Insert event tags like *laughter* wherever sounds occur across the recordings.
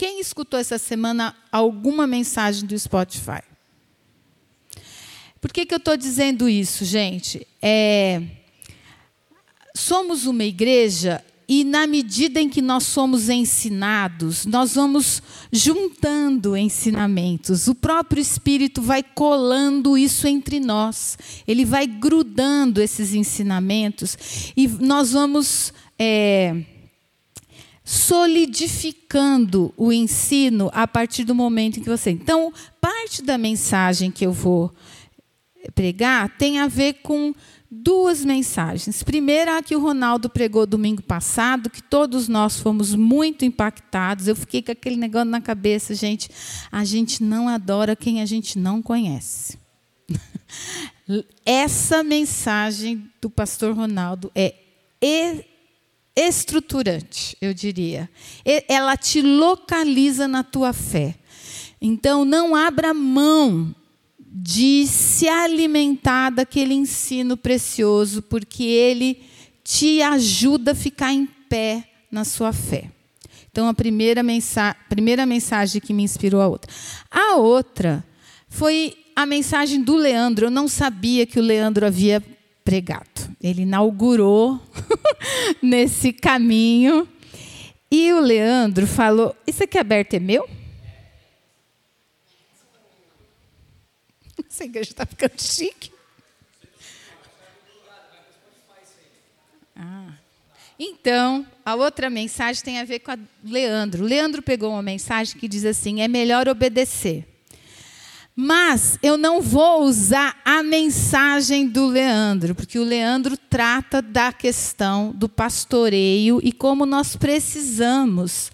Quem escutou essa semana alguma mensagem do Spotify? Por que, que eu estou dizendo isso, gente? É, somos uma igreja e, na medida em que nós somos ensinados, nós vamos juntando ensinamentos. O próprio Espírito vai colando isso entre nós. Ele vai grudando esses ensinamentos e nós vamos. É, solidificando o ensino a partir do momento em que você. Então, parte da mensagem que eu vou pregar tem a ver com duas mensagens. Primeira, a que o Ronaldo pregou domingo passado, que todos nós fomos muito impactados. Eu fiquei com aquele negócio na cabeça, gente. A gente não adora quem a gente não conhece. *laughs* Essa mensagem do pastor Ronaldo é estruturante, eu diria. Ela te localiza na tua fé. Então, não abra mão de se alimentar daquele ensino precioso, porque ele te ajuda a ficar em pé na sua fé. Então, a primeira, mensa primeira mensagem que me inspirou a outra. A outra foi a mensagem do Leandro. Eu não sabia que o Leandro havia pregado. Ele inaugurou *laughs* nesse caminho. E o Leandro falou: Isso aqui aberto é meu? Essa igreja está ficando chique. Ah. Então, a outra mensagem tem a ver com a Leandro. Leandro pegou uma mensagem que diz assim: é melhor obedecer. Mas eu não vou usar a mensagem do Leandro, porque o Leandro trata da questão do pastoreio e como nós precisamos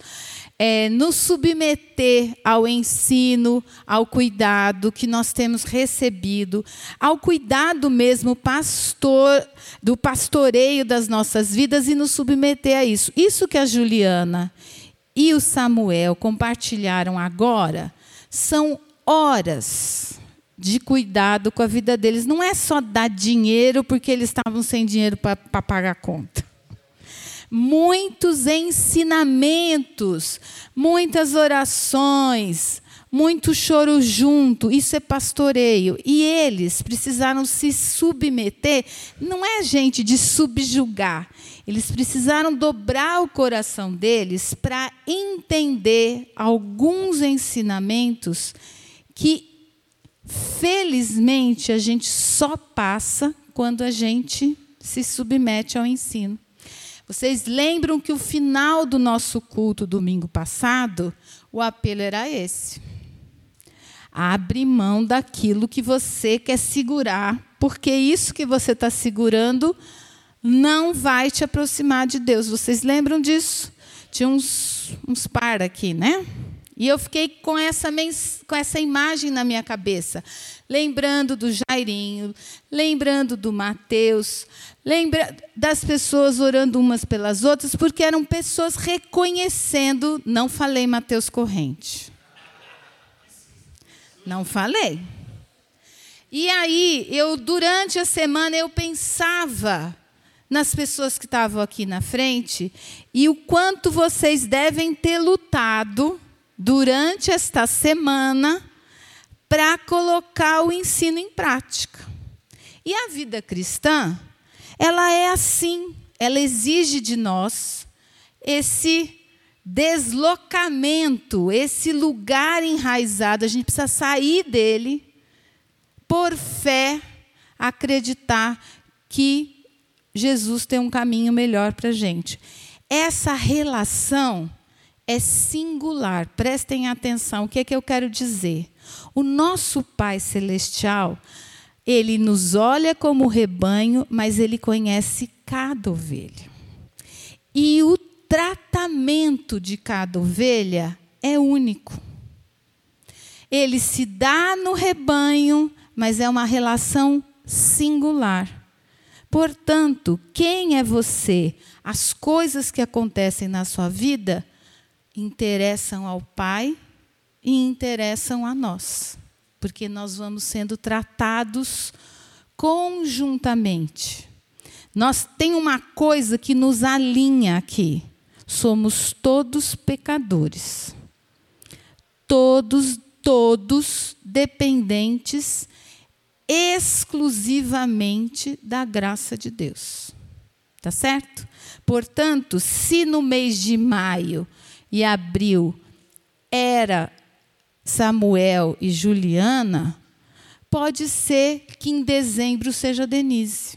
é, nos submeter ao ensino, ao cuidado que nós temos recebido, ao cuidado mesmo pastor, do pastoreio das nossas vidas e nos submeter a isso. Isso que a Juliana e o Samuel compartilharam agora são horas de cuidado com a vida deles. Não é só dar dinheiro porque eles estavam sem dinheiro para pagar a conta muitos ensinamentos, muitas orações, muito choro junto, isso é pastoreio. E eles precisaram se submeter, não é gente de subjugar, eles precisaram dobrar o coração deles para entender alguns ensinamentos que, felizmente, a gente só passa quando a gente se submete ao ensino. Vocês lembram que o final do nosso culto domingo passado, o apelo era esse. Abre mão daquilo que você quer segurar, porque isso que você está segurando não vai te aproximar de Deus. Vocês lembram disso? Tinha uns, uns par aqui, né? E eu fiquei com essa, com essa imagem na minha cabeça, lembrando do Jairinho, lembrando do Mateus, lembra das pessoas orando umas pelas outras, porque eram pessoas reconhecendo. Não falei Mateus Corrente. Não falei. E aí, eu durante a semana eu pensava nas pessoas que estavam aqui na frente e o quanto vocês devem ter lutado durante esta semana para colocar o ensino em prática. E a vida cristã, ela é assim, ela exige de nós esse deslocamento, esse lugar enraizado, a gente precisa sair dele por fé, acreditar que Jesus tem um caminho melhor para a gente. Essa relação é singular. Prestem atenção. O que é que eu quero dizer? O nosso Pai Celestial, ele nos olha como rebanho, mas ele conhece cada ovelha. E o tratamento de cada ovelha é único. Ele se dá no rebanho, mas é uma relação singular. Portanto, quem é você? As coisas que acontecem na sua vida interessam ao Pai e interessam a nós, porque nós vamos sendo tratados conjuntamente. Nós tem uma coisa que nos alinha aqui. Somos todos pecadores. todos, todos dependentes exclusivamente da graça de Deus. Tá certo? Portanto, se no mês de maio e abril era Samuel e Juliana, pode ser que em dezembro seja Denise.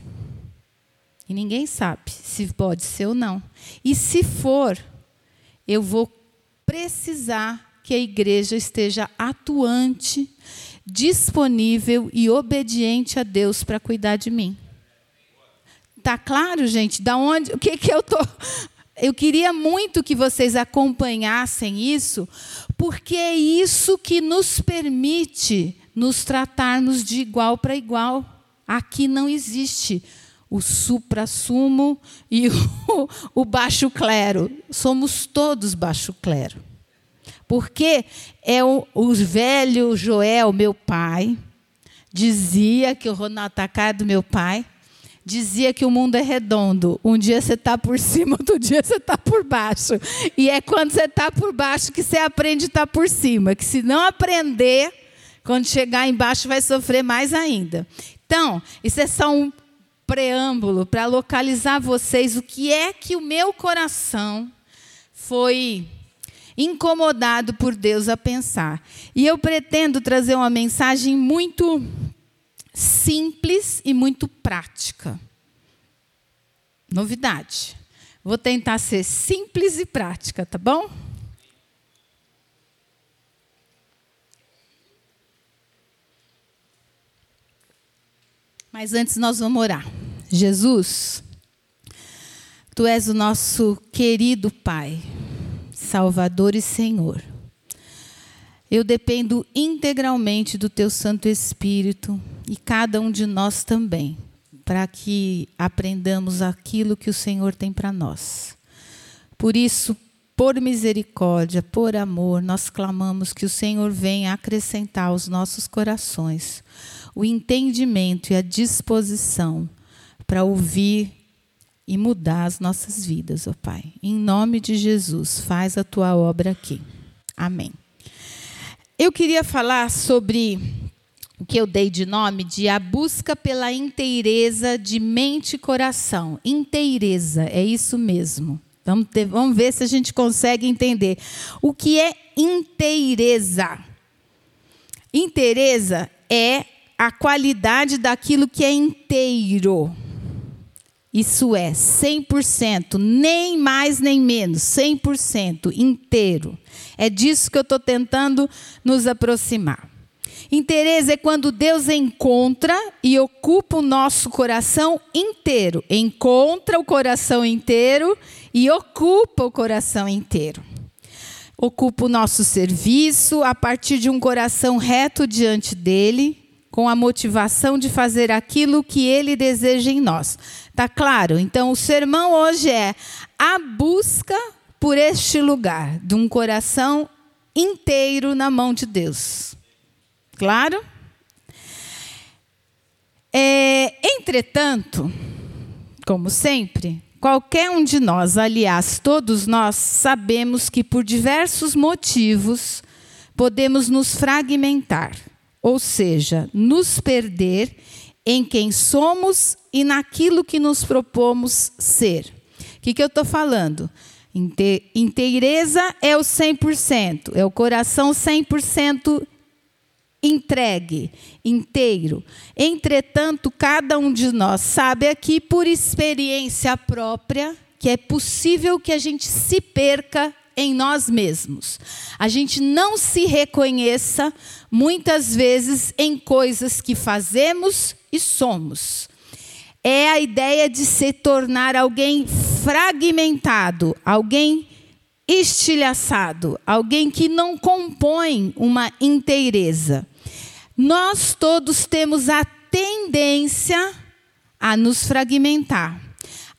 E ninguém sabe se pode ser ou não. E se for, eu vou precisar que a igreja esteja atuante, disponível e obediente a Deus para cuidar de mim. Tá claro, gente? Da onde? O que que eu tô? Eu queria muito que vocês acompanhassem isso, porque é isso que nos permite nos tratarmos de igual para igual. Aqui não existe o supra-sumo e *laughs* o, o baixo clero. Somos todos baixo clero. Porque é o, o velho Joel, meu pai, dizia que o Ronatacá é do meu pai, dizia que o mundo é redondo. Um dia você está por cima, *laughs* outro dia você está por baixo. E é quando você está por baixo que você aprende a estar tá por cima. Que se não aprender, quando chegar embaixo vai sofrer mais ainda. Então, isso é só um preâmbulo para localizar vocês o que é que o meu coração foi incomodado por Deus a pensar. E eu pretendo trazer uma mensagem muito simples e muito prática. Novidade. Vou tentar ser simples e prática, tá bom? Mas antes nós vamos orar. Jesus, tu és o nosso querido Pai, Salvador e Senhor. Eu dependo integralmente do teu Santo Espírito e cada um de nós também, para que aprendamos aquilo que o Senhor tem para nós. Por isso, por misericórdia, por amor, nós clamamos que o Senhor venha acrescentar aos nossos corações o entendimento e a disposição para ouvir e mudar as nossas vidas, ó Pai. Em nome de Jesus, faz a tua obra aqui. Amém. Eu queria falar sobre o que eu dei de nome de a busca pela inteireza de mente e coração. Inteireza, é isso mesmo. Vamos, ter, vamos ver se a gente consegue entender. O que é inteireza? Inteireza é a qualidade daquilo que é inteiro. Isso é 100%, nem mais nem menos, 100% inteiro. É disso que eu estou tentando nos aproximar. Interesse é quando Deus encontra e ocupa o nosso coração inteiro. Encontra o coração inteiro e ocupa o coração inteiro. Ocupa o nosso serviço a partir de um coração reto diante dele, com a motivação de fazer aquilo que ele deseja em nós. Tá claro? Então o sermão hoje é a busca por este lugar de um coração inteiro na mão de Deus. Claro? É, entretanto, como sempre, qualquer um de nós, aliás, todos nós, sabemos que por diversos motivos podemos nos fragmentar, ou seja, nos perder em quem somos e naquilo que nos propomos ser. O que, que eu estou falando? Inteireza é o 100%, é o coração 100% entregue, inteiro. Entretanto, cada um de nós sabe aqui, por experiência própria, que é possível que a gente se perca em nós mesmos. A gente não se reconheça, muitas vezes, em coisas que fazemos e somos. É a ideia de se tornar alguém fragmentado, alguém estilhaçado, alguém que não compõe uma inteireza. Nós todos temos a tendência a nos fragmentar.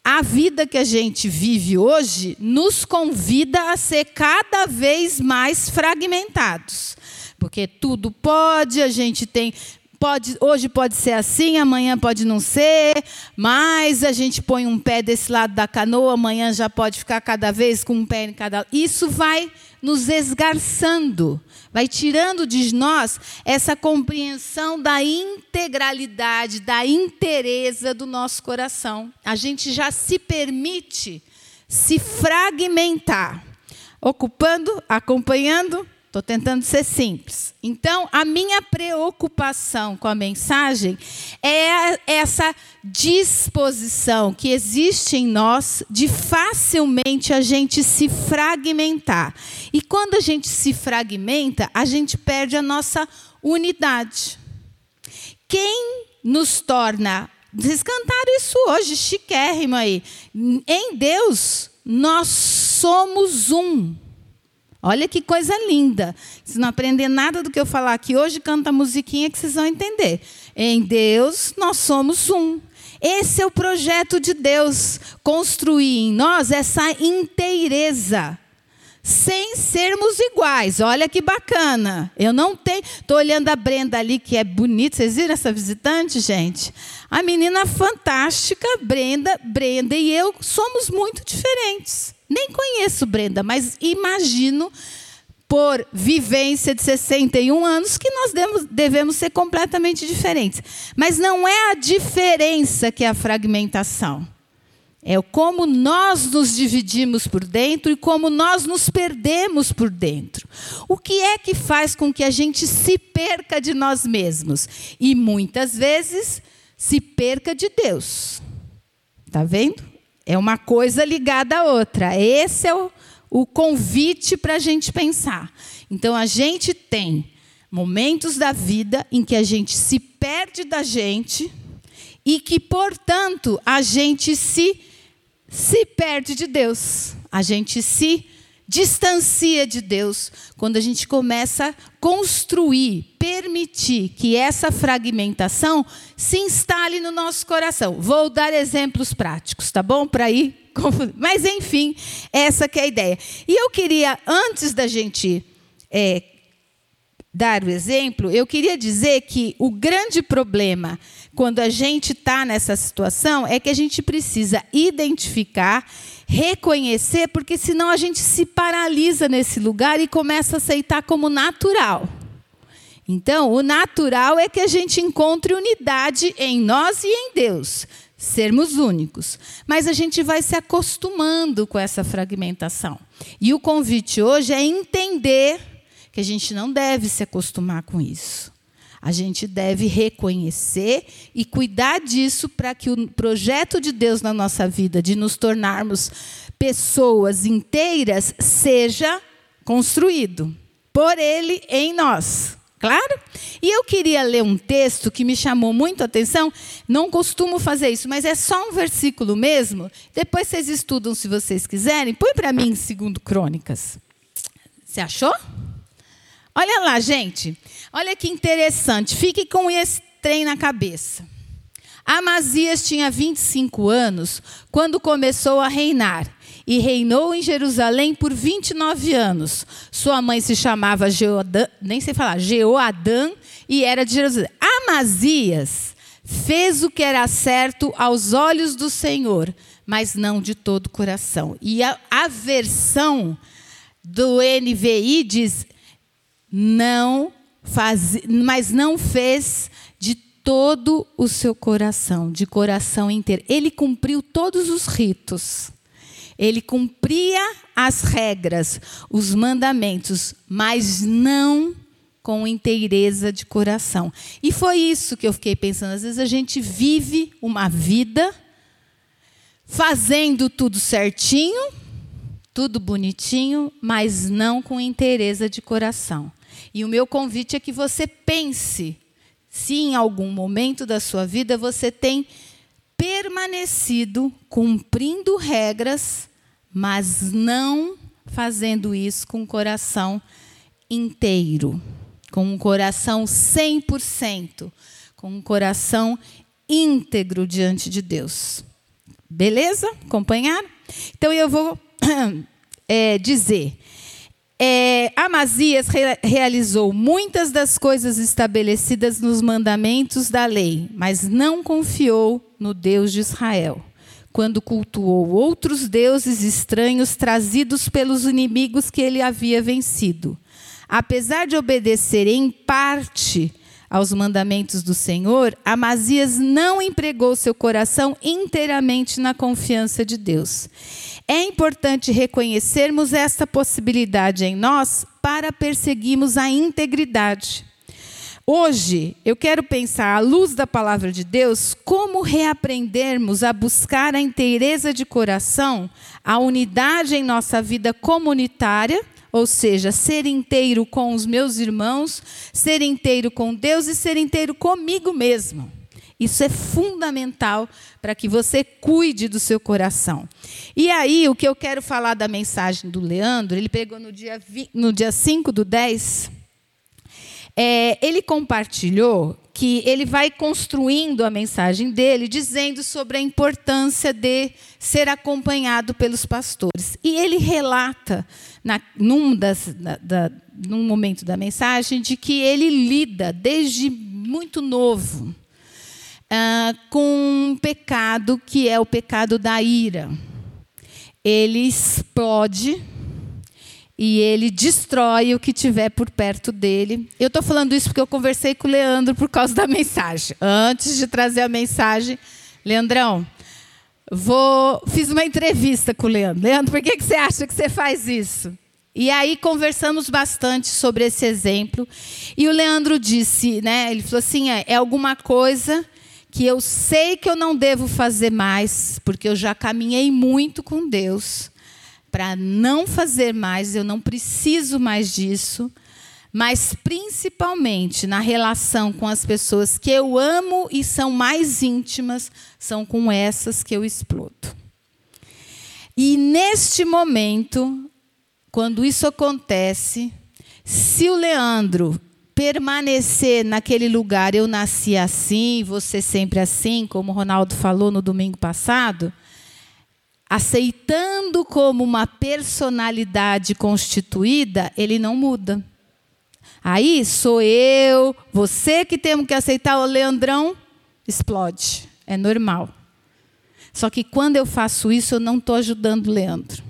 A vida que a gente vive hoje nos convida a ser cada vez mais fragmentados. Porque tudo pode, a gente tem pode, hoje pode ser assim, amanhã pode não ser, mas a gente põe um pé desse lado da canoa, amanhã já pode ficar cada vez com um pé em cada. Isso vai nos esgarçando, vai tirando de nós essa compreensão da integralidade, da inteireza do nosso coração. A gente já se permite se fragmentar, ocupando, acompanhando Estou tentando ser simples. Então, a minha preocupação com a mensagem é essa disposição que existe em nós de facilmente a gente se fragmentar. E quando a gente se fragmenta, a gente perde a nossa unidade. Quem nos torna. Vocês cantaram isso hoje, chiquérrimo aí. Em Deus, nós somos um. Olha que coisa linda. Se não aprender nada do que eu falar aqui hoje, canta a musiquinha que vocês vão entender. Em Deus, nós somos um. Esse é o projeto de Deus, construir em nós essa inteireza, sem sermos iguais. Olha que bacana. Eu não tenho. Estou olhando a Brenda ali, que é bonita. Vocês viram essa visitante, gente? A menina fantástica, Brenda, Brenda e eu somos muito diferentes. Nem conheço Brenda, mas imagino por vivência de 61 anos que nós devemos, devemos ser completamente diferentes. Mas não é a diferença que é a fragmentação. É como nós nos dividimos por dentro e como nós nos perdemos por dentro. O que é que faz com que a gente se perca de nós mesmos? E muitas vezes se perca de Deus. Está vendo? É uma coisa ligada à outra. Esse é o, o convite para a gente pensar. Então, a gente tem momentos da vida em que a gente se perde da gente e que, portanto, a gente se, se perde de Deus. A gente se distancia de Deus quando a gente começa a construir, permitir que essa fragmentação se instale no nosso coração. Vou dar exemplos práticos, tá bom? Para ir. *laughs* Mas, enfim, essa que é a ideia. E eu queria, antes da gente é, dar o exemplo, eu queria dizer que o grande problema quando a gente está nessa situação é que a gente precisa identificar reconhecer, porque senão a gente se paralisa nesse lugar e começa a aceitar como natural. Então, o natural é que a gente encontre unidade em nós e em Deus, sermos únicos. Mas a gente vai se acostumando com essa fragmentação. E o convite hoje é entender que a gente não deve se acostumar com isso. A gente deve reconhecer e cuidar disso para que o projeto de Deus na nossa vida, de nos tornarmos pessoas inteiras, seja construído por Ele em nós. Claro? E eu queria ler um texto que me chamou muito a atenção. Não costumo fazer isso, mas é só um versículo mesmo. Depois vocês estudam se vocês quiserem. Põe para mim, segundo Crônicas. Você achou? Olha lá, gente. Olha que interessante. Fique com esse trem na cabeça. Amazias tinha 25 anos quando começou a reinar e reinou em Jerusalém por 29 anos. Sua mãe se chamava Jeoadã, nem sei falar, Jeoadã e era de Jerusalém. Amazias fez o que era certo aos olhos do Senhor, mas não de todo o coração. E a, a versão do NVI diz: não faz, mas não fez de todo o seu coração, de coração inteiro. Ele cumpriu todos os ritos. Ele cumpria as regras, os mandamentos, mas não com inteireza de coração. E foi isso que eu fiquei pensando. Às vezes a gente vive uma vida fazendo tudo certinho, tudo bonitinho, mas não com inteireza de coração. E o meu convite é que você pense se em algum momento da sua vida você tem permanecido cumprindo regras, mas não fazendo isso com o coração inteiro, com um coração 100%, com um coração íntegro diante de Deus. Beleza? Acompanhar? Então eu vou é, *clears throat* dizer é, Amazias re realizou muitas das coisas estabelecidas nos mandamentos da lei, mas não confiou no Deus de Israel, quando cultuou outros deuses estranhos trazidos pelos inimigos que ele havia vencido. Apesar de obedecer em parte aos mandamentos do Senhor, Amazias não empregou seu coração inteiramente na confiança de Deus. É importante reconhecermos esta possibilidade em nós para perseguirmos a integridade. Hoje, eu quero pensar, à luz da palavra de Deus, como reaprendermos a buscar a inteireza de coração, a unidade em nossa vida comunitária ou seja, ser inteiro com os meus irmãos, ser inteiro com Deus e ser inteiro comigo mesmo. Isso é fundamental para que você cuide do seu coração. E aí, o que eu quero falar da mensagem do Leandro, ele pegou no dia, no dia 5 do 10, é, ele compartilhou que ele vai construindo a mensagem dele, dizendo sobre a importância de ser acompanhado pelos pastores. E ele relata, na, num, das, da, num momento da mensagem, de que ele lida desde muito novo uh, com um pecado que é o pecado da ira. Ele explode e ele destrói o que tiver por perto dele. Eu estou falando isso porque eu conversei com o Leandro por causa da mensagem. Antes de trazer a mensagem, Leandrão, vou fiz uma entrevista com o Leandro. Leandro, por que, que você acha que você faz isso? E aí conversamos bastante sobre esse exemplo. E o Leandro disse, né? Ele falou assim: é, é alguma coisa que eu sei que eu não devo fazer mais, porque eu já caminhei muito com Deus para não fazer mais, eu não preciso mais disso, mas principalmente na relação com as pessoas que eu amo e são mais íntimas, são com essas que eu explodo. E neste momento, quando isso acontece, se o Leandro permanecer naquele lugar, eu nasci assim, você sempre assim, como o Ronaldo falou no domingo passado, aceitando como uma personalidade constituída, ele não muda. Aí sou eu, você que temos que aceitar o Leandrão, explode. É normal. Só que quando eu faço isso, eu não estou ajudando o Leandro.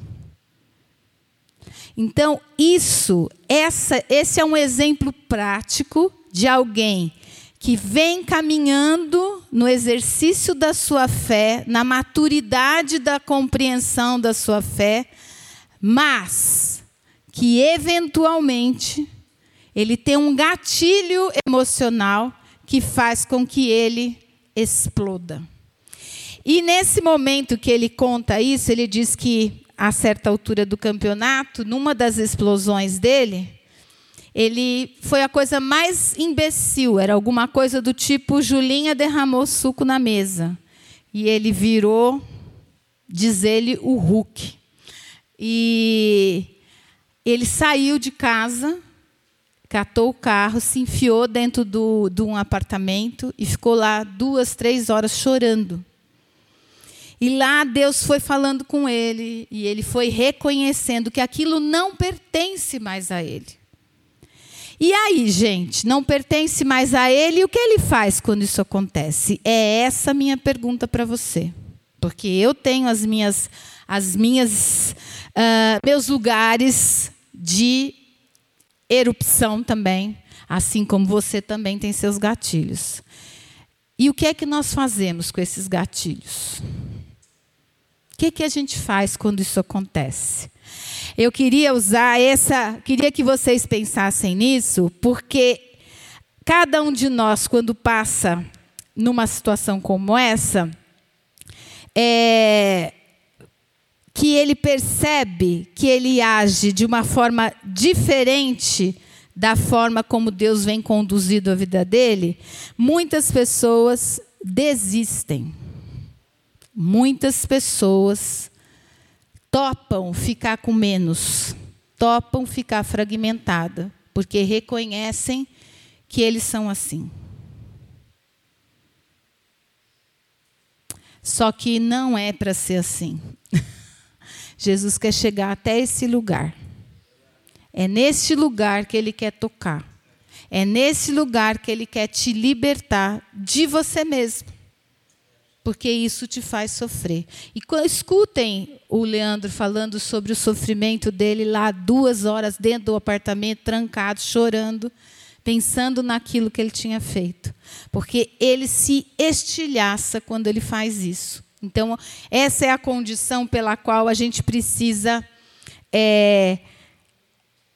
Então, isso, essa, esse é um exemplo prático de alguém que vem caminhando no exercício da sua fé, na maturidade da compreensão da sua fé, mas que eventualmente ele tem um gatilho emocional que faz com que ele exploda. E nesse momento que ele conta isso, ele diz que a certa altura do campeonato, numa das explosões dele, ele foi a coisa mais imbecil, era alguma coisa do tipo Julinha derramou suco na mesa. E ele virou, diz ele, o Hulk. E ele saiu de casa, catou o carro, se enfiou dentro do, de um apartamento e ficou lá duas, três horas chorando. E lá Deus foi falando com ele e ele foi reconhecendo que aquilo não pertence mais a ele. E aí, gente, não pertence mais a ele, e o que ele faz quando isso acontece? É essa minha pergunta para você. Porque eu tenho as minhas, as minhas, uh, meus lugares de erupção também, assim como você também tem seus gatilhos. E o que é que nós fazemos com esses gatilhos? Que, que a gente faz quando isso acontece? Eu queria usar essa, queria que vocês pensassem nisso, porque cada um de nós, quando passa numa situação como essa, é, que ele percebe que ele age de uma forma diferente da forma como Deus vem conduzido a vida dele, muitas pessoas desistem. Muitas pessoas topam ficar com menos, topam ficar fragmentada, porque reconhecem que eles são assim. Só que não é para ser assim. *laughs* Jesus quer chegar até esse lugar. É neste lugar que Ele quer tocar. É nesse lugar que Ele quer te libertar de você mesmo. Porque isso te faz sofrer. E escutem o Leandro falando sobre o sofrimento dele lá, duas horas dentro do apartamento, trancado, chorando, pensando naquilo que ele tinha feito. Porque ele se estilhaça quando ele faz isso. Então, essa é a condição pela qual a gente precisa é,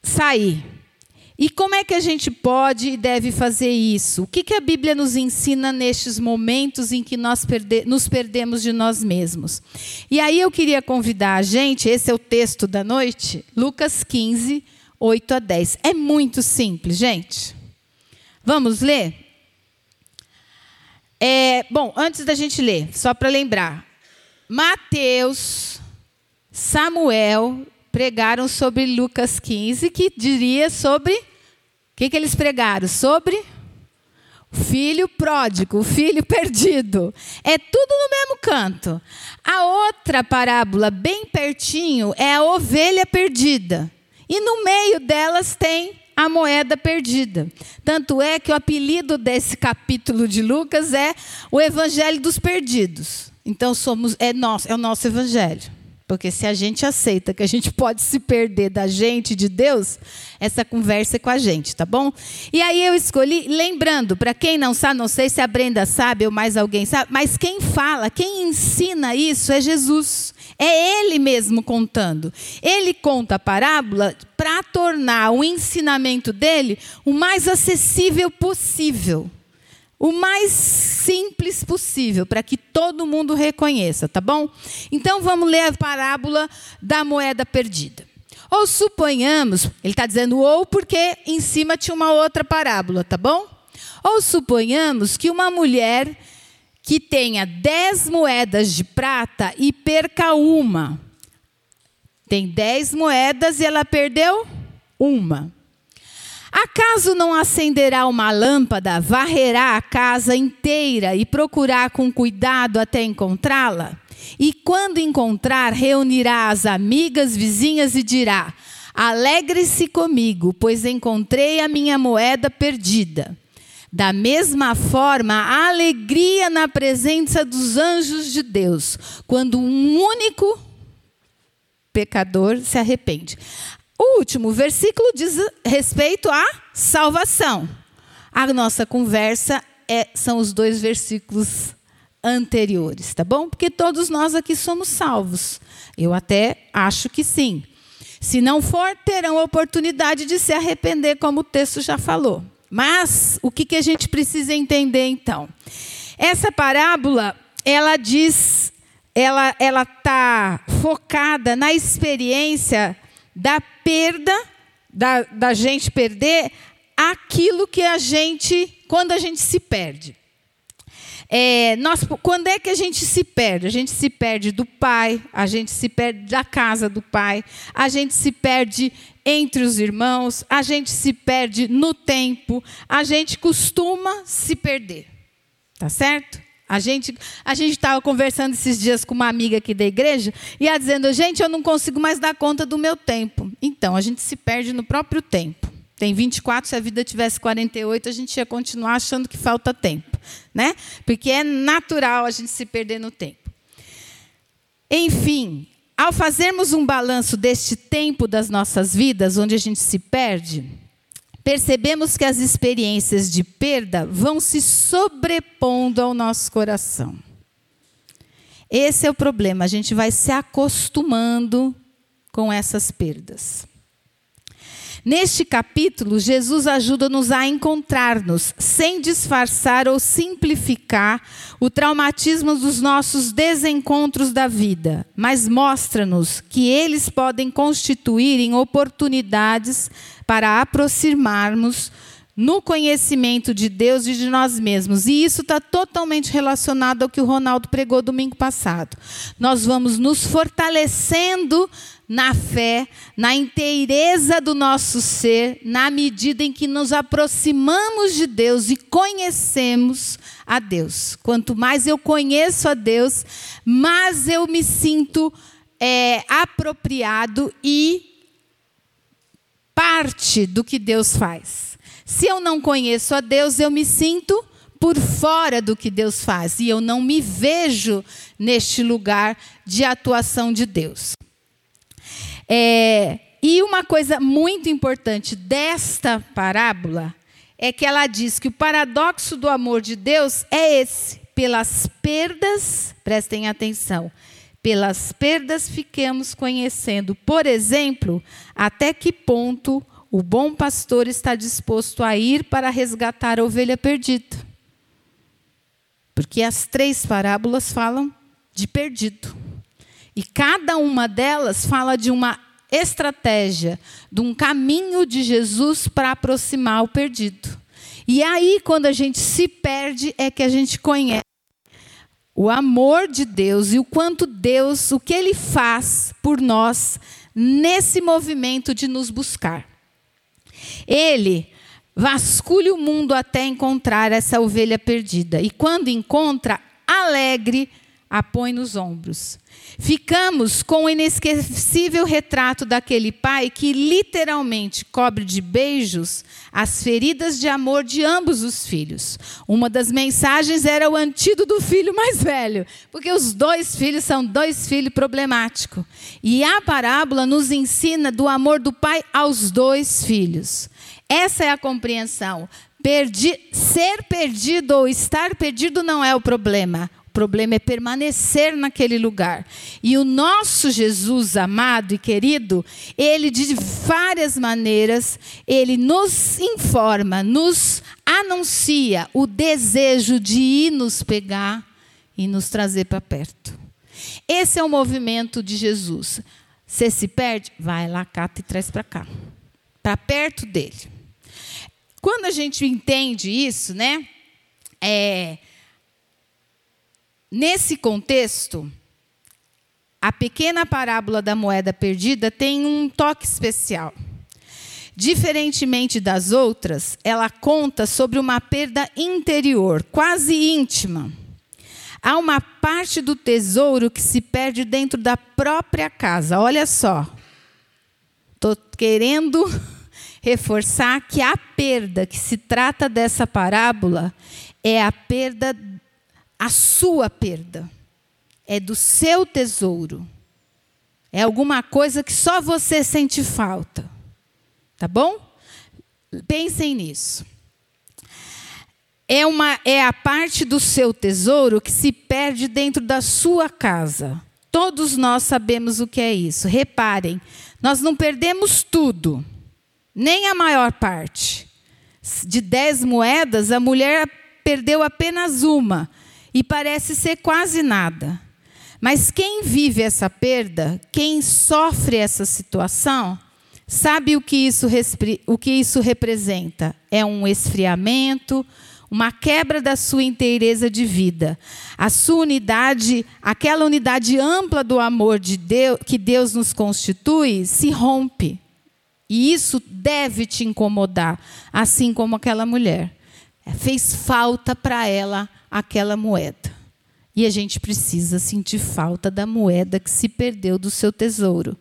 sair. E como é que a gente pode e deve fazer isso? O que, que a Bíblia nos ensina nestes momentos em que nós perde nos perdemos de nós mesmos? E aí eu queria convidar a gente, esse é o texto da noite, Lucas 15, 8 a 10. É muito simples, gente. Vamos ler? É, bom, antes da gente ler, só para lembrar. Mateus, Samuel pregaram sobre Lucas 15, que diria sobre. O que, que eles pregaram? Sobre filho pródigo, o filho perdido. É tudo no mesmo canto. A outra parábola, bem pertinho, é a ovelha perdida. E no meio delas tem a moeda perdida. Tanto é que o apelido desse capítulo de Lucas é o Evangelho dos Perdidos. Então somos é nosso, é o nosso evangelho. Porque se a gente aceita que a gente pode se perder da gente, de Deus, essa conversa é com a gente, tá bom? E aí eu escolhi, lembrando, para quem não sabe, não sei se a Brenda sabe ou mais alguém sabe, mas quem fala, quem ensina isso é Jesus. É ele mesmo contando. Ele conta a parábola para tornar o ensinamento dele o mais acessível possível o mais simples possível, para que todo mundo reconheça, tá bom? Então vamos ler a parábola da moeda perdida. Ou suponhamos, ele está dizendo ou porque em cima tinha uma outra parábola, tá bom? Ou suponhamos que uma mulher que tenha dez moedas de prata e perca uma. Tem dez moedas e ela perdeu uma. Acaso não acenderá uma lâmpada, varrerá a casa inteira e procurará com cuidado até encontrá-la? E quando encontrar, reunirá as amigas, vizinhas e dirá: Alegre-se comigo, pois encontrei a minha moeda perdida. Da mesma forma, a alegria na presença dos anjos de Deus, quando um único pecador se arrepende. O último versículo diz respeito à salvação. A nossa conversa é, são os dois versículos anteriores, tá bom? Porque todos nós aqui somos salvos. Eu até acho que sim. Se não for, terão a oportunidade de se arrepender, como o texto já falou. Mas o que, que a gente precisa entender então? Essa parábola, ela diz, ela ela está focada na experiência da perda, da, da gente perder aquilo que a gente, quando a gente se perde. É, nós, quando é que a gente se perde? A gente se perde do pai, a gente se perde da casa do pai, a gente se perde entre os irmãos, a gente se perde no tempo, a gente costuma se perder. Tá certo? A gente a gente estava conversando esses dias com uma amiga aqui da igreja e ela dizendo: gente, eu não consigo mais dar conta do meu tempo. Então, a gente se perde no próprio tempo. Tem 24, se a vida tivesse 48, a gente ia continuar achando que falta tempo, né? Porque é natural a gente se perder no tempo. Enfim, ao fazermos um balanço deste tempo das nossas vidas, onde a gente se perde, percebemos que as experiências de perda vão se sobrepondo ao nosso coração. Esse é o problema, a gente vai se acostumando com essas perdas. Neste capítulo, Jesus ajuda-nos a encontrar-nos, sem disfarçar ou simplificar o traumatismo dos nossos desencontros da vida, mas mostra-nos que eles podem constituir em oportunidades para aproximarmos no conhecimento de Deus e de nós mesmos. E isso está totalmente relacionado ao que o Ronaldo pregou domingo passado. Nós vamos nos fortalecendo na fé, na inteireza do nosso ser, na medida em que nos aproximamos de Deus e conhecemos a Deus. Quanto mais eu conheço a Deus, mais eu me sinto é, apropriado e parte do que Deus faz. Se eu não conheço a Deus, eu me sinto por fora do que Deus faz e eu não me vejo neste lugar de atuação de Deus. É, e uma coisa muito importante desta parábola é que ela diz que o paradoxo do amor de Deus é esse: pelas perdas, prestem atenção, pelas perdas fiquemos conhecendo, por exemplo, até que ponto o bom pastor está disposto a ir para resgatar a ovelha perdida. Porque as três parábolas falam de perdido. E cada uma delas fala de uma estratégia, de um caminho de Jesus para aproximar o perdido. E aí, quando a gente se perde, é que a gente conhece o amor de Deus e o quanto Deus, o que Ele faz por nós nesse movimento de nos buscar. Ele vasculha o mundo até encontrar essa ovelha perdida. E quando encontra, alegre, a põe nos ombros. Ficamos com o inesquecível retrato daquele pai que literalmente cobre de beijos as feridas de amor de ambos os filhos. Uma das mensagens era o antídoto do filho mais velho, porque os dois filhos são dois filhos problemáticos. E a parábola nos ensina do amor do pai aos dois filhos. Essa é a compreensão. Perdi, ser perdido ou estar perdido não é o problema. Problema é permanecer naquele lugar. E o nosso Jesus amado e querido, ele de várias maneiras, ele nos informa, nos anuncia o desejo de ir nos pegar e nos trazer para perto. Esse é o movimento de Jesus. Você se perde? Vai lá, cata e traz para cá. Para perto dele. Quando a gente entende isso, né? É, nesse contexto, a pequena parábola da moeda perdida tem um toque especial. Diferentemente das outras, ela conta sobre uma perda interior, quase íntima. Há uma parte do tesouro que se perde dentro da própria casa. Olha só. Estou querendo *laughs* reforçar que a perda que se trata dessa parábola é a perda, a sua perda, é do seu tesouro. É alguma coisa que só você sente falta. Tá bom? Pensem nisso. É, uma, é a parte do seu tesouro que se perde dentro da sua casa. Todos nós sabemos o que é isso. Reparem, nós não perdemos tudo nem a maior parte. De dez moedas, a mulher perdeu apenas uma, e parece ser quase nada. Mas quem vive essa perda, quem sofre essa situação, sabe o que isso, o que isso representa. É um esfriamento, uma quebra da sua inteireza de vida. A sua unidade, aquela unidade ampla do amor de Deus, que Deus nos constitui, se rompe. E isso deve te incomodar, assim como aquela mulher. Fez falta para ela aquela moeda. E a gente precisa sentir falta da moeda que se perdeu do seu tesouro.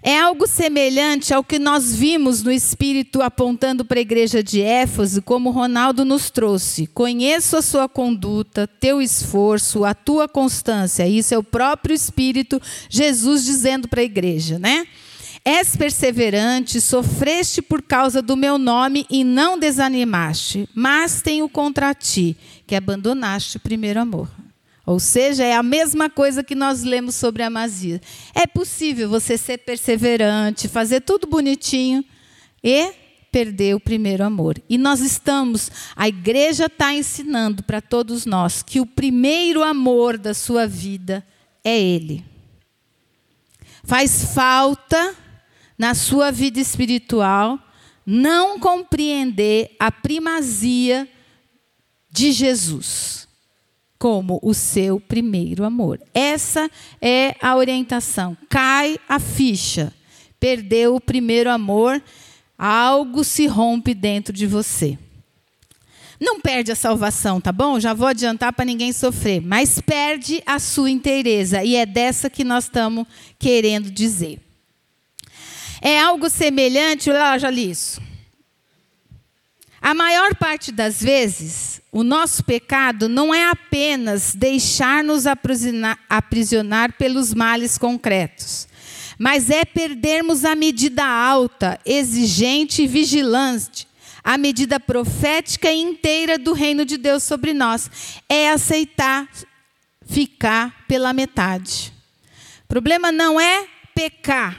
É algo semelhante ao que nós vimos no Espírito apontando para a igreja de Éfeso, como Ronaldo nos trouxe. Conheço a sua conduta, teu esforço, a tua constância. Isso é o próprio Espírito, Jesus dizendo para a igreja, né? És perseverante, sofreste por causa do meu nome e não desanimaste, mas tenho contra ti que abandonaste o primeiro amor. Ou seja, é a mesma coisa que nós lemos sobre a Amazia. É possível você ser perseverante, fazer tudo bonitinho e perder o primeiro amor. E nós estamos, a igreja está ensinando para todos nós que o primeiro amor da sua vida é Ele. Faz falta na sua vida espiritual não compreender a primazia de Jesus como o seu primeiro amor. Essa é a orientação. Cai a ficha. Perdeu o primeiro amor, algo se rompe dentro de você. Não perde a salvação, tá bom? Já vou adiantar para ninguém sofrer, mas perde a sua inteireza e é dessa que nós estamos querendo dizer. É algo semelhante, li isso. A maior parte das vezes, o nosso pecado não é apenas deixar-nos aprisionar pelos males concretos, mas é perdermos a medida alta, exigente e vigilante, a medida profética e inteira do reino de Deus sobre nós. É aceitar ficar pela metade. O problema não é pecar,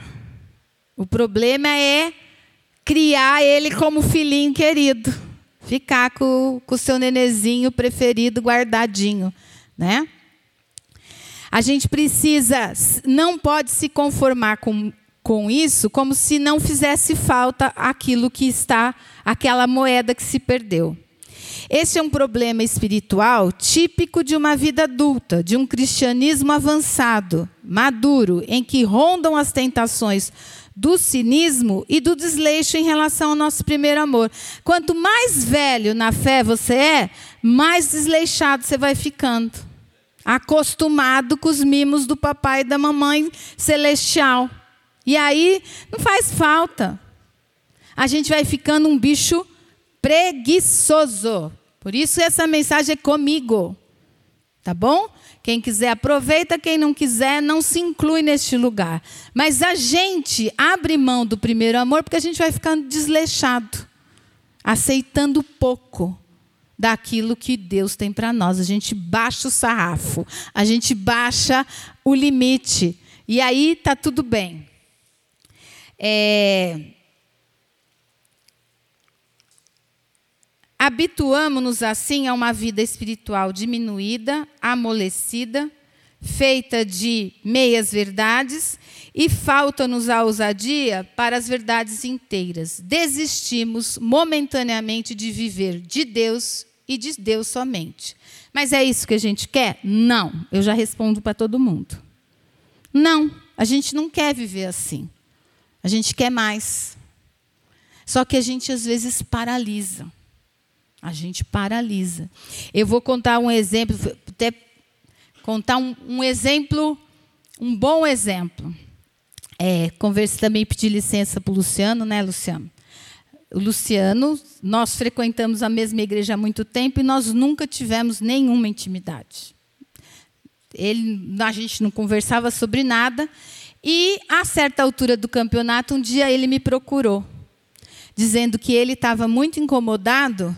o problema é criar ele como filhinho querido, ficar com o seu nenezinho preferido guardadinho, né? A gente precisa, não pode se conformar com, com isso como se não fizesse falta aquilo que está, aquela moeda que se perdeu. Esse é um problema espiritual típico de uma vida adulta, de um cristianismo avançado, maduro, em que rondam as tentações do cinismo e do desleixo em relação ao nosso primeiro amor. Quanto mais velho na fé você é, mais desleixado você vai ficando. Acostumado com os mimos do papai e da mamãe celestial. E aí não faz falta. A gente vai ficando um bicho preguiçoso. Por isso essa mensagem é comigo. Tá bom? Quem quiser aproveita, quem não quiser não se inclui neste lugar. Mas a gente abre mão do primeiro amor porque a gente vai ficando desleixado, aceitando pouco daquilo que Deus tem para nós. A gente baixa o sarrafo, a gente baixa o limite. E aí tá tudo bem. É, Habituamos-nos assim a uma vida espiritual diminuída, amolecida, feita de meias verdades e falta-nos a ousadia para as verdades inteiras. Desistimos momentaneamente de viver de Deus e de Deus somente. Mas é isso que a gente quer? Não. Eu já respondo para todo mundo. Não, a gente não quer viver assim. A gente quer mais. Só que a gente às vezes paralisa. A gente paralisa. Eu vou contar um exemplo, até contar um, um exemplo, um bom exemplo. É, conversei também, pedi licença para o Luciano, né, Luciano? O Luciano, nós frequentamos a mesma igreja há muito tempo e nós nunca tivemos nenhuma intimidade. Ele, a gente não conversava sobre nada. E, a certa altura do campeonato, um dia ele me procurou, dizendo que ele estava muito incomodado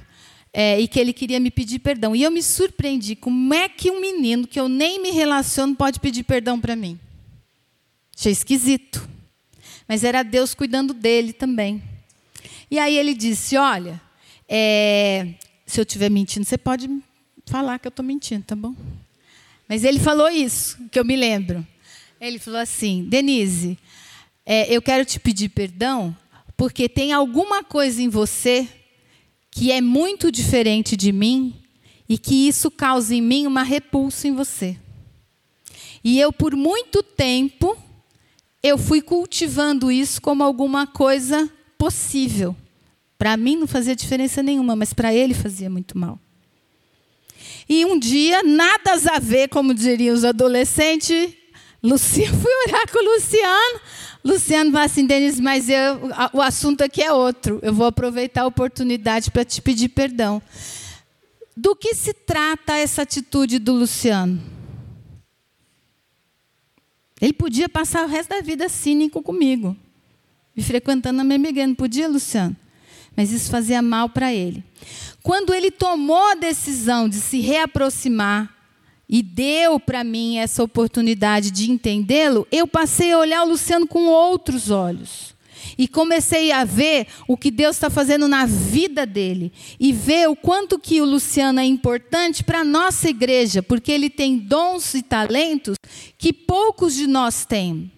é, e que ele queria me pedir perdão. E eu me surpreendi. Como é que um menino que eu nem me relaciono pode pedir perdão para mim? Achei esquisito. Mas era Deus cuidando dele também. E aí ele disse: Olha, é, se eu estiver mentindo, você pode falar que eu estou mentindo, tá bom? Mas ele falou isso, que eu me lembro. Ele falou assim: Denise, é, eu quero te pedir perdão porque tem alguma coisa em você que é muito diferente de mim e que isso causa em mim uma repulsa em você. E eu por muito tempo eu fui cultivando isso como alguma coisa possível. Para mim não fazia diferença nenhuma, mas para ele fazia muito mal. E um dia, nada a ver, como diriam os adolescentes, Luciano, *laughs* fui orar com o Luciano. Luciano vai assim, Denise, mas eu, o assunto aqui é outro. Eu vou aproveitar a oportunidade para te pedir perdão. Do que se trata essa atitude do Luciano? Ele podia passar o resto da vida cínico comigo, me frequentando a minha. Não podia, Luciano? Mas isso fazia mal para ele. Quando ele tomou a decisão de se reaproximar e deu para mim essa oportunidade de entendê-lo, eu passei a olhar o Luciano com outros olhos. E comecei a ver o que Deus está fazendo na vida dele. E ver o quanto que o Luciano é importante para a nossa igreja, porque ele tem dons e talentos que poucos de nós têm.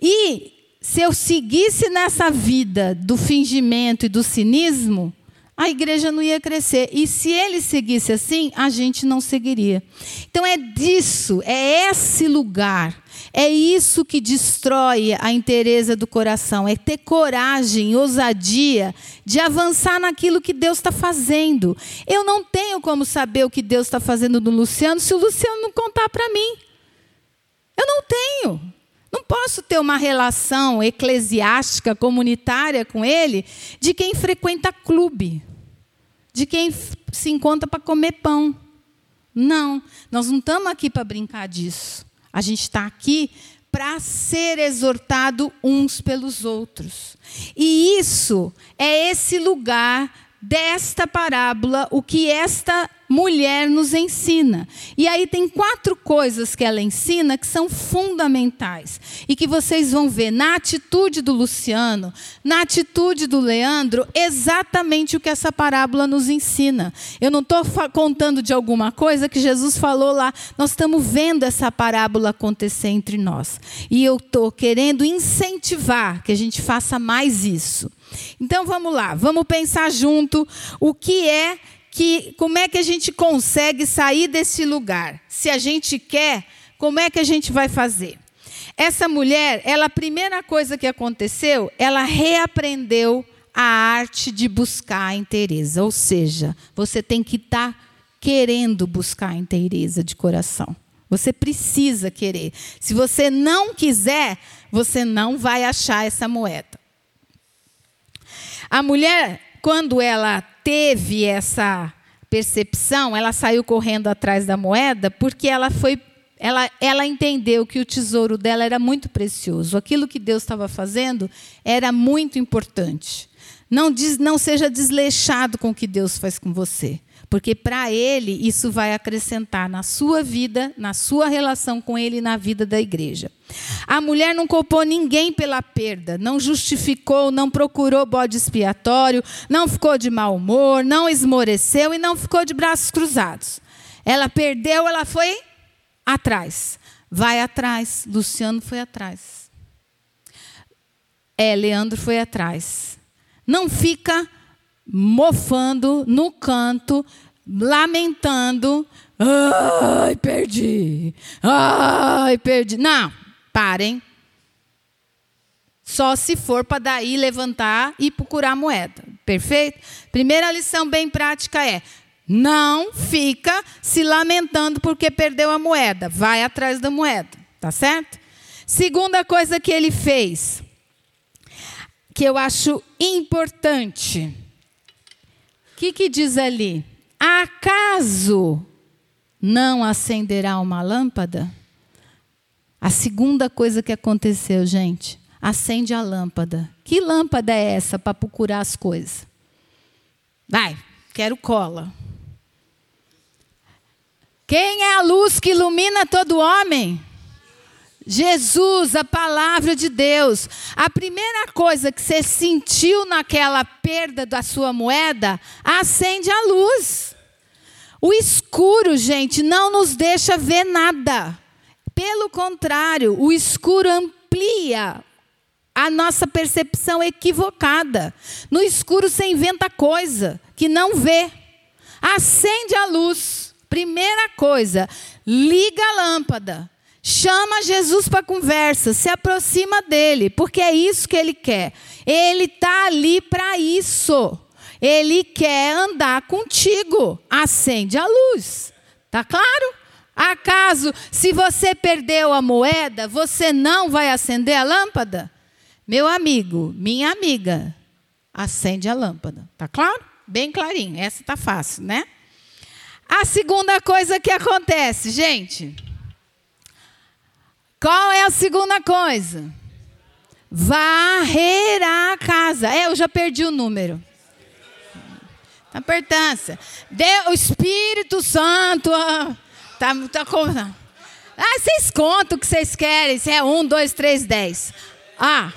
E se eu seguisse nessa vida do fingimento e do cinismo, a igreja não ia crescer. E se ele seguisse assim, a gente não seguiria. Então é disso, é esse lugar, é isso que destrói a inteireza do coração, é ter coragem, ousadia de avançar naquilo que Deus está fazendo. Eu não tenho como saber o que Deus está fazendo no Luciano se o Luciano não contar para mim. Eu não tenho. Não posso ter uma relação eclesiástica, comunitária com ele, de quem frequenta clube, de quem se encontra para comer pão. Não, nós não estamos aqui para brincar disso. A gente está aqui para ser exortado uns pelos outros. E isso é esse lugar desta parábola, o que esta mulher nos ensina. E aí tem quatro coisas que ela ensina que são fundamentais e que vocês vão ver na atitude do Luciano, na atitude do Leandro, exatamente o que essa parábola nos ensina. Eu não estou contando de alguma coisa que Jesus falou lá, nós estamos vendo essa parábola acontecer entre nós. E eu estou querendo incentivar que a gente faça mais isso. Então vamos lá, vamos pensar junto o que é que como é que a gente consegue sair desse lugar? Se a gente quer, como é que a gente vai fazer? Essa mulher, ela a primeira coisa que aconteceu, ela reaprendeu a arte de buscar a inteireza, ou seja, você tem que estar tá querendo buscar a inteireza de coração. Você precisa querer. Se você não quiser, você não vai achar essa moeda. A mulher, quando ela teve essa percepção, ela saiu correndo atrás da moeda porque ela foi ela, ela entendeu que o tesouro dela era muito precioso. Aquilo que Deus estava fazendo era muito importante. Não, diz, não seja desleixado com o que Deus faz com você. Porque para ele isso vai acrescentar na sua vida, na sua relação com ele e na vida da igreja. A mulher não culpou ninguém pela perda, não justificou, não procurou bode expiatório, não ficou de mau humor, não esmoreceu e não ficou de braços cruzados. Ela perdeu, ela foi atrás. Vai atrás. Luciano foi atrás. É, Leandro foi atrás. Não fica mofando no canto, lamentando. Ai, perdi. Ai, perdi. Não, parem. Só se for para daí levantar e procurar a moeda. Perfeito? Primeira lição bem prática é: não fica se lamentando porque perdeu a moeda. Vai atrás da moeda. Tá certo? Segunda coisa que ele fez, que eu acho importante o que, que diz ali? Acaso não acenderá uma lâmpada? A segunda coisa que aconteceu, gente, acende a lâmpada. Que lâmpada é essa para procurar as coisas? Vai, quero cola. Quem é a luz que ilumina todo homem? Jesus, a palavra de Deus. A primeira coisa que você sentiu naquela perda da sua moeda, acende a luz. O escuro, gente, não nos deixa ver nada. Pelo contrário, o escuro amplia a nossa percepção equivocada. No escuro você inventa coisa que não vê. Acende a luz. Primeira coisa, liga a lâmpada. Chama Jesus para conversa, se aproxima dele, porque é isso que ele quer. Ele está ali para isso. Ele quer andar contigo. Acende a luz. Tá claro? Acaso, se você perdeu a moeda, você não vai acender a lâmpada? Meu amigo, minha amiga, acende a lâmpada. Tá claro? Bem clarinho. Essa tá fácil, né? A segunda coisa que acontece, gente, qual é a segunda coisa? Varrer a casa. É, eu já perdi o número. A importância. Deus, o Espírito Santo. Ah, tá, tá. Ah, vocês contam o que vocês querem. Se é um, dois, três, dez. Ah,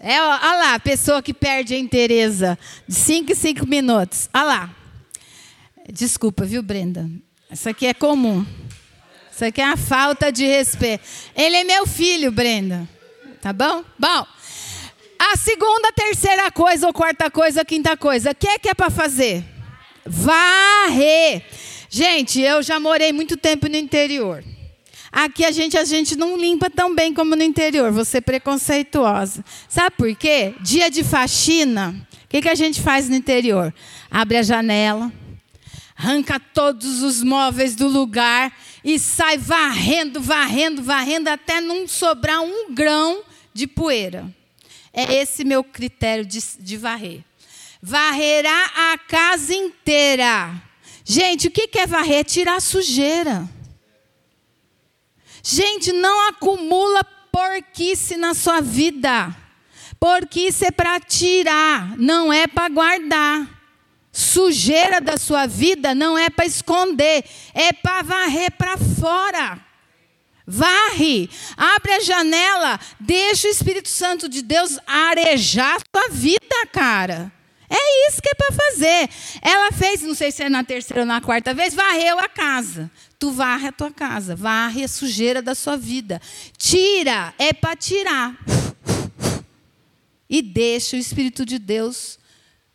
é, olha lá, a pessoa que perde a interesa de cinco em cinco minutos. Olha lá. Desculpa, viu, Brenda? Isso aqui é comum. Isso aqui é uma falta de respeito. Ele é meu filho, Brenda. Tá bom? Bom. A segunda, terceira coisa, ou quarta coisa, quinta coisa. O que é que é para fazer? Varrer. Gente, eu já morei muito tempo no interior. Aqui a gente, a gente não limpa tão bem como no interior. Você é preconceituosa. Sabe por quê? Dia de faxina. O que, que a gente faz no interior? Abre a janela, arranca todos os móveis do lugar e sai varrendo, varrendo, varrendo até não sobrar um grão de poeira. É esse meu critério de, de varrer. Varrerá a casa inteira. Gente, o que é varrer? tirar sujeira. Gente, não acumula porquice na sua vida. Porquice é para tirar, não é para guardar. Sujeira da sua vida não é para esconder, é para varrer para fora. Varre, abre a janela, deixa o Espírito Santo de Deus arejar a sua vida, cara. É isso que é para fazer. Ela fez, não sei se é na terceira ou na quarta vez, varreu a casa. Tu varre a tua casa, varre a sujeira da sua vida. Tira, é para tirar. E deixa o Espírito de Deus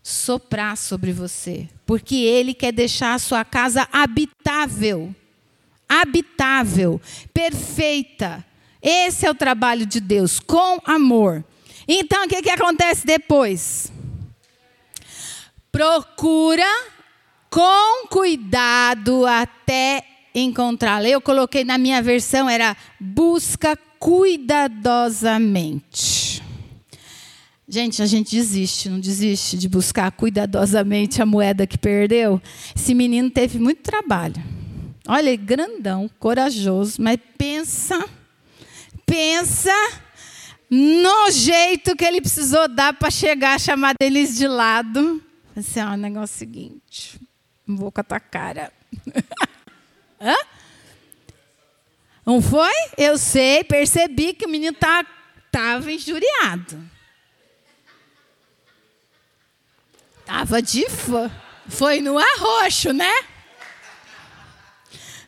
soprar sobre você, porque Ele quer deixar a sua casa habitável. Habitável, perfeita. Esse é o trabalho de Deus, com amor. Então, o que, que acontece depois? Procura com cuidado até encontrá-la. Eu coloquei na minha versão, era busca cuidadosamente. Gente, a gente desiste, não desiste de buscar cuidadosamente a moeda que perdeu. Esse menino teve muito trabalho. Olha, grandão, corajoso, mas pensa, pensa no jeito que ele precisou dar para chegar a chamar deles de lado. Assim, ó, o negócio é o seguinte, não vou com a tua cara. *laughs* Hã? Não foi? Eu sei, percebi que o menino estava tá, injuriado. Tava de fã. Foi no arroxo, né?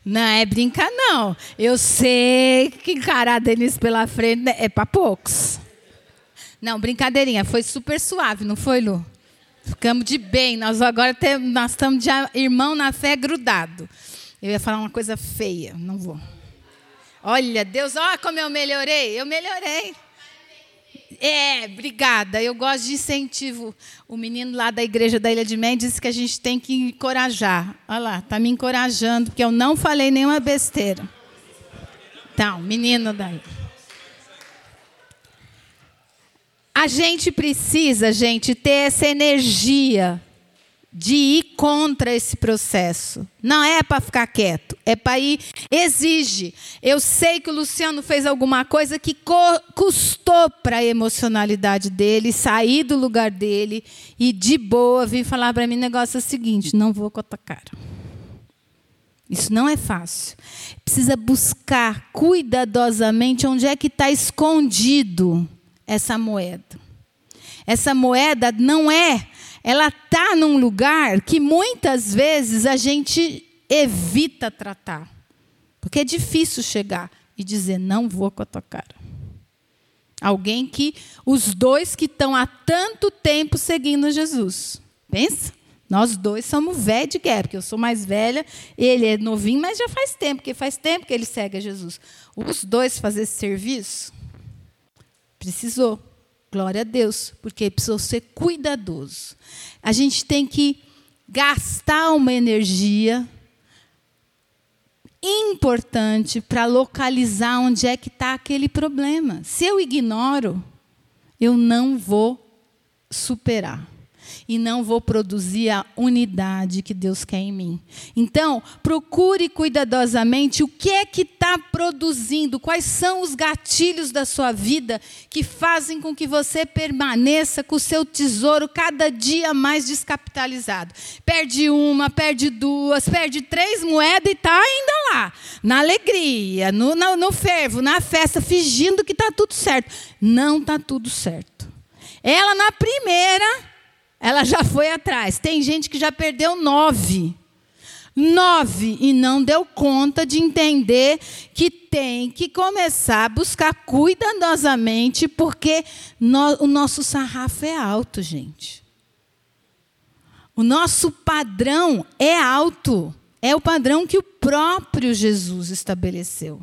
Não é brincar, não. Eu sei que encarar deles pela frente é para poucos. Não, brincadeirinha. Foi super suave, não foi, Lu? Ficamos de bem. Nós agora temos, nós estamos de irmão na fé grudado. Eu ia falar uma coisa feia, não vou. Olha, Deus, olha como eu melhorei. Eu melhorei. É, obrigada. Eu gosto de incentivo. O menino lá da igreja da Ilha de Mé disse que a gente tem que encorajar. Olha lá, está me encorajando, porque eu não falei nenhuma besteira. Então, menino daí. A gente precisa, gente, ter essa energia de ir contra esse processo. Não é para ficar quieto, é para ir. Exige. Eu sei que o Luciano fez alguma coisa que custou para a emocionalidade dele, sair do lugar dele e de boa vir falar para mim: o negócio é o seguinte, não vou com a cara. Isso não é fácil. Precisa buscar cuidadosamente onde é que está escondido essa moeda. Essa moeda não é ela está num lugar que muitas vezes a gente evita tratar. Porque é difícil chegar e dizer, não vou com a tua cara. Alguém que, os dois que estão há tanto tempo seguindo Jesus. Pensa? Nós dois somos velho de guerra, porque eu sou mais velha, ele é novinho, mas já faz tempo, porque faz tempo que ele segue a Jesus. Os dois fazer esse serviço, precisou. Glória a Deus, porque precisou ser cuidadoso. A gente tem que gastar uma energia importante para localizar onde é que está aquele problema. Se eu ignoro, eu não vou superar e não vou produzir a unidade que Deus quer em mim. Então, procure cuidadosamente o que é que está produzindo, quais são os gatilhos da sua vida que fazem com que você permaneça com o seu tesouro cada dia mais descapitalizado. Perde uma, perde duas, perde três moedas e está ainda lá, na alegria, no, no, no fervo, na festa, fingindo que está tudo certo. Não está tudo certo. Ela, na primeira, ela já foi atrás. Tem gente que já perdeu nove. Nove e não deu conta de entender que tem que começar a buscar cuidadosamente, porque no, o nosso sarrafo é alto, gente. O nosso padrão é alto. É o padrão que o próprio Jesus estabeleceu.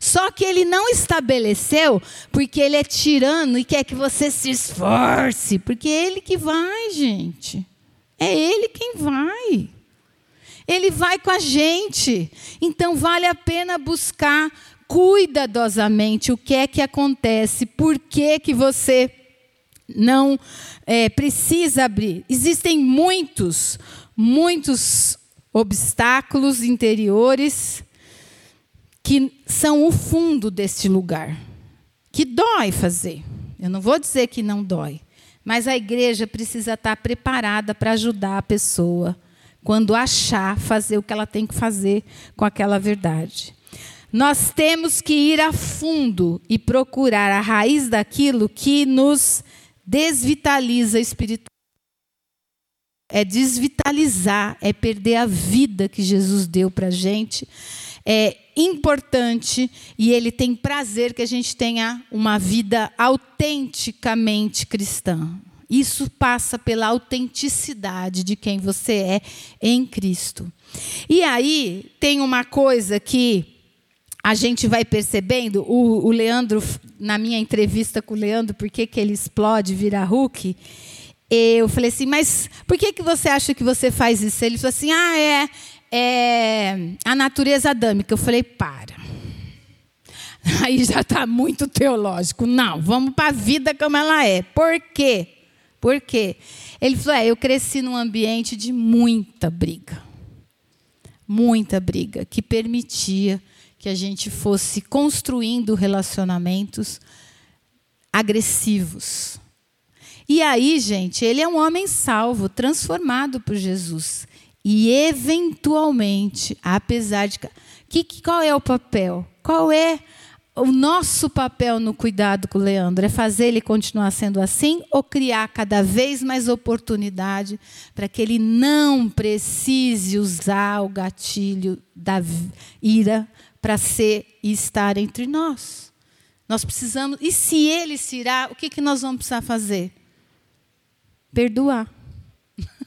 Só que ele não estabeleceu porque ele é tirano e quer que você se esforce, porque é ele que vai, gente. É ele quem vai. Ele vai com a gente. Então vale a pena buscar cuidadosamente o que é que acontece, por que, que você não é, precisa abrir. Existem muitos, muitos obstáculos interiores que são o fundo deste lugar, que dói fazer. Eu não vou dizer que não dói, mas a igreja precisa estar preparada para ajudar a pessoa quando achar fazer o que ela tem que fazer com aquela verdade. Nós temos que ir a fundo e procurar a raiz daquilo que nos desvitaliza espiritualmente. É desvitalizar, é perder a vida que Jesus deu para a gente. É importante e ele tem prazer que a gente tenha uma vida autenticamente cristã. Isso passa pela autenticidade de quem você é em Cristo. E aí tem uma coisa que a gente vai percebendo, o, o, Leandro, na minha entrevista com o Leandro, por que, ele explode, vira Hulk, eu falei assim, mas por que, que você acha que você faz isso? Ele falou assim, ah, é, é a natureza adâmica. Eu falei, para. *laughs* Aí já está muito teológico. Não, vamos para a vida como ela é. Por quê? Por quê? Ele falou, é, eu cresci num ambiente de muita briga. Muita briga, que permitia que a gente fosse construindo relacionamentos agressivos. E aí, gente, ele é um homem salvo, transformado por Jesus. E eventualmente, apesar de que, qual é o papel? Qual é o nosso papel no cuidado com o Leandro? É fazer ele continuar sendo assim ou criar cada vez mais oportunidade para que ele não precise usar o gatilho da ira para ser e estar entre nós. Nós precisamos. E se ele se irá, o que, que nós vamos precisar fazer? Perdoar.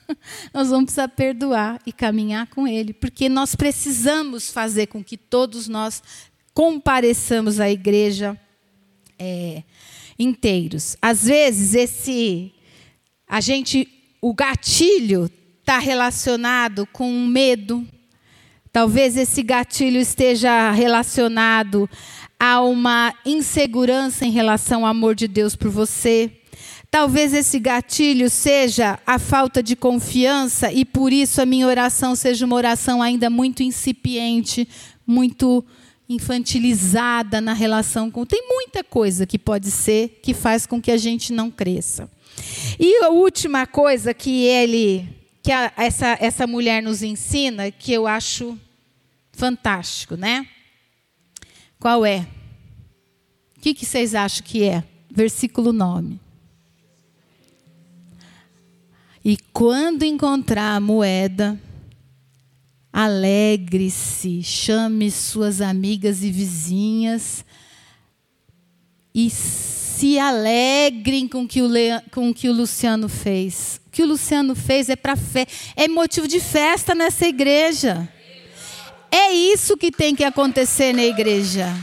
*laughs* nós vamos precisar perdoar e caminhar com ele, porque nós precisamos fazer com que todos nós compareçamos à igreja é, inteiros. Às vezes esse a gente o gatilho está relacionado com medo, Talvez esse gatilho esteja relacionado a uma insegurança em relação ao amor de Deus por você. Talvez esse gatilho seja a falta de confiança e por isso a minha oração seja uma oração ainda muito incipiente, muito infantilizada na relação com. Tem muita coisa que pode ser que faz com que a gente não cresça. E a última coisa que ele que a, essa, essa mulher nos ensina, que eu acho fantástico, né? Qual é? O que, que vocês acham que é? Versículo 9. E quando encontrar a moeda, alegre-se, chame suas amigas e vizinhas e se alegrem com que o, com que o Luciano fez. O que o Luciano fez é para é motivo de festa nessa igreja. É isso que tem que acontecer na igreja.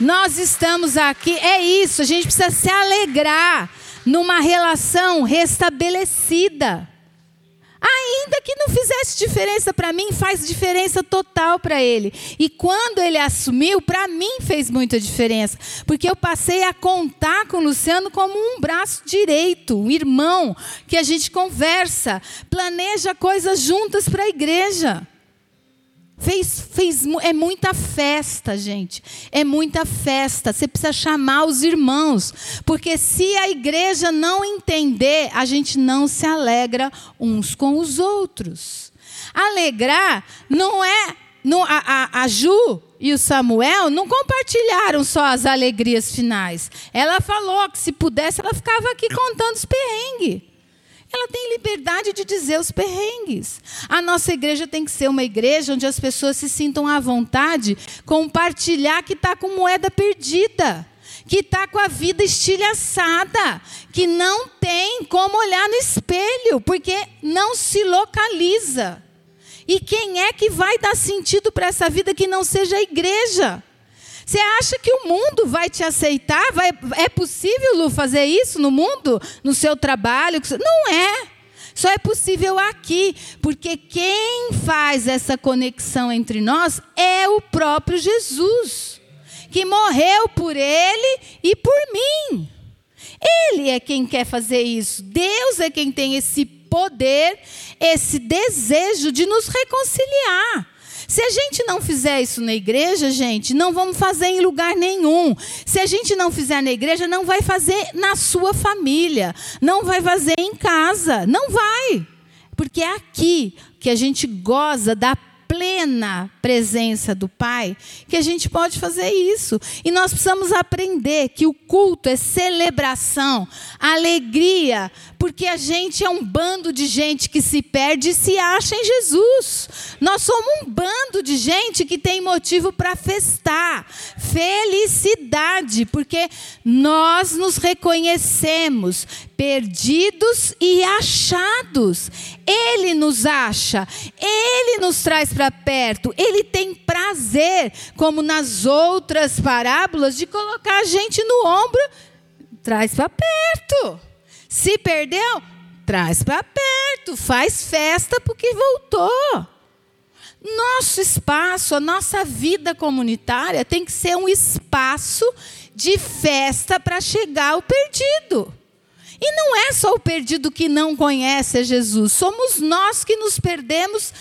Nós estamos aqui, é isso, a gente precisa se alegrar numa relação restabelecida. Ainda que não fizesse diferença para mim, faz diferença total para ele. E quando ele assumiu, para mim fez muita diferença, porque eu passei a contar com o Luciano como um braço direito, um irmão que a gente conversa, planeja coisas juntas para a igreja. Fez, fez, é muita festa, gente. É muita festa. Você precisa chamar os irmãos. Porque se a igreja não entender, a gente não se alegra uns com os outros. Alegrar não é. Não, a, a, a Ju e o Samuel não compartilharam só as alegrias finais. Ela falou que se pudesse, ela ficava aqui contando os perrengues. Ela tem liberdade de dizer os perrengues. A nossa igreja tem que ser uma igreja onde as pessoas se sintam à vontade compartilhar que está com moeda perdida, que está com a vida estilhaçada, que não tem como olhar no espelho, porque não se localiza. E quem é que vai dar sentido para essa vida que não seja a igreja? Você acha que o mundo vai te aceitar? Vai, é possível, Lu, fazer isso no mundo? No seu trabalho? Não é. Só é possível aqui, porque quem faz essa conexão entre nós é o próprio Jesus, que morreu por ele e por mim. Ele é quem quer fazer isso. Deus é quem tem esse poder, esse desejo de nos reconciliar. Se a gente não fizer isso na igreja, gente, não vamos fazer em lugar nenhum. Se a gente não fizer na igreja, não vai fazer na sua família, não vai fazer em casa, não vai. Porque é aqui que a gente goza da plena presença do Pai, que a gente pode fazer isso. E nós precisamos aprender que o culto é celebração, alegria, porque a gente é um bando de gente que se perde e se acha em Jesus. Nós somos um bando de gente que tem motivo para festar, felicidade, porque nós nos reconhecemos perdidos e achados. Ele nos acha, ele nos traz para perto, ele tem prazer, como nas outras parábolas, de colocar a gente no ombro, traz para perto. Se perdeu, traz para perto, faz festa porque voltou. Nosso espaço, a nossa vida comunitária tem que ser um espaço de festa para chegar ao perdido. E não é só o perdido que não conhece a Jesus, somos nós que nos perdemos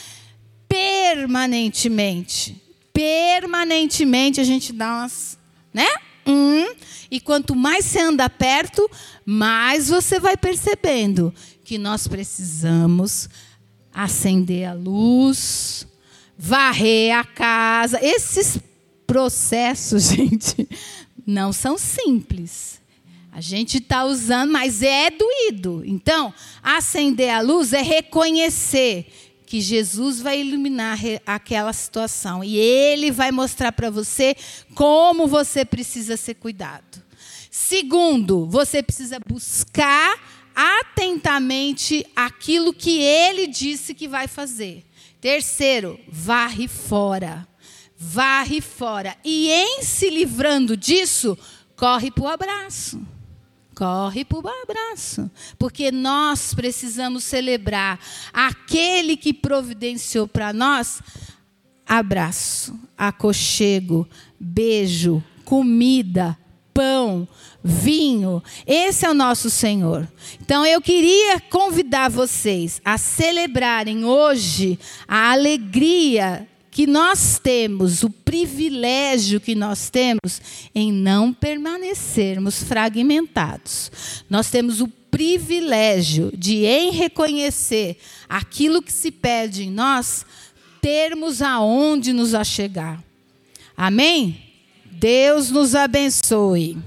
permanentemente. Permanentemente a gente dá umas, né? Hum, e quanto mais você anda perto, mais você vai percebendo que nós precisamos acender a luz, varrer a casa. Esses processos, *laughs* gente, não são simples. A gente está usando, mas é doído. Então, acender a luz é reconhecer que Jesus vai iluminar aquela situação e ele vai mostrar para você como você precisa ser cuidado. Segundo, você precisa buscar atentamente aquilo que ele disse que vai fazer. Terceiro, varre fora. Varre fora. E em se livrando disso, corre para o abraço corre para o abraço, porque nós precisamos celebrar aquele que providenciou para nós abraço, aconchego, beijo, comida, pão, vinho. Esse é o nosso Senhor. Então eu queria convidar vocês a celebrarem hoje a alegria que nós temos, o privilégio que nós temos em não permanecermos fragmentados. Nós temos o privilégio de, em reconhecer aquilo que se pede em nós, termos aonde nos achegar. Amém? Deus nos abençoe.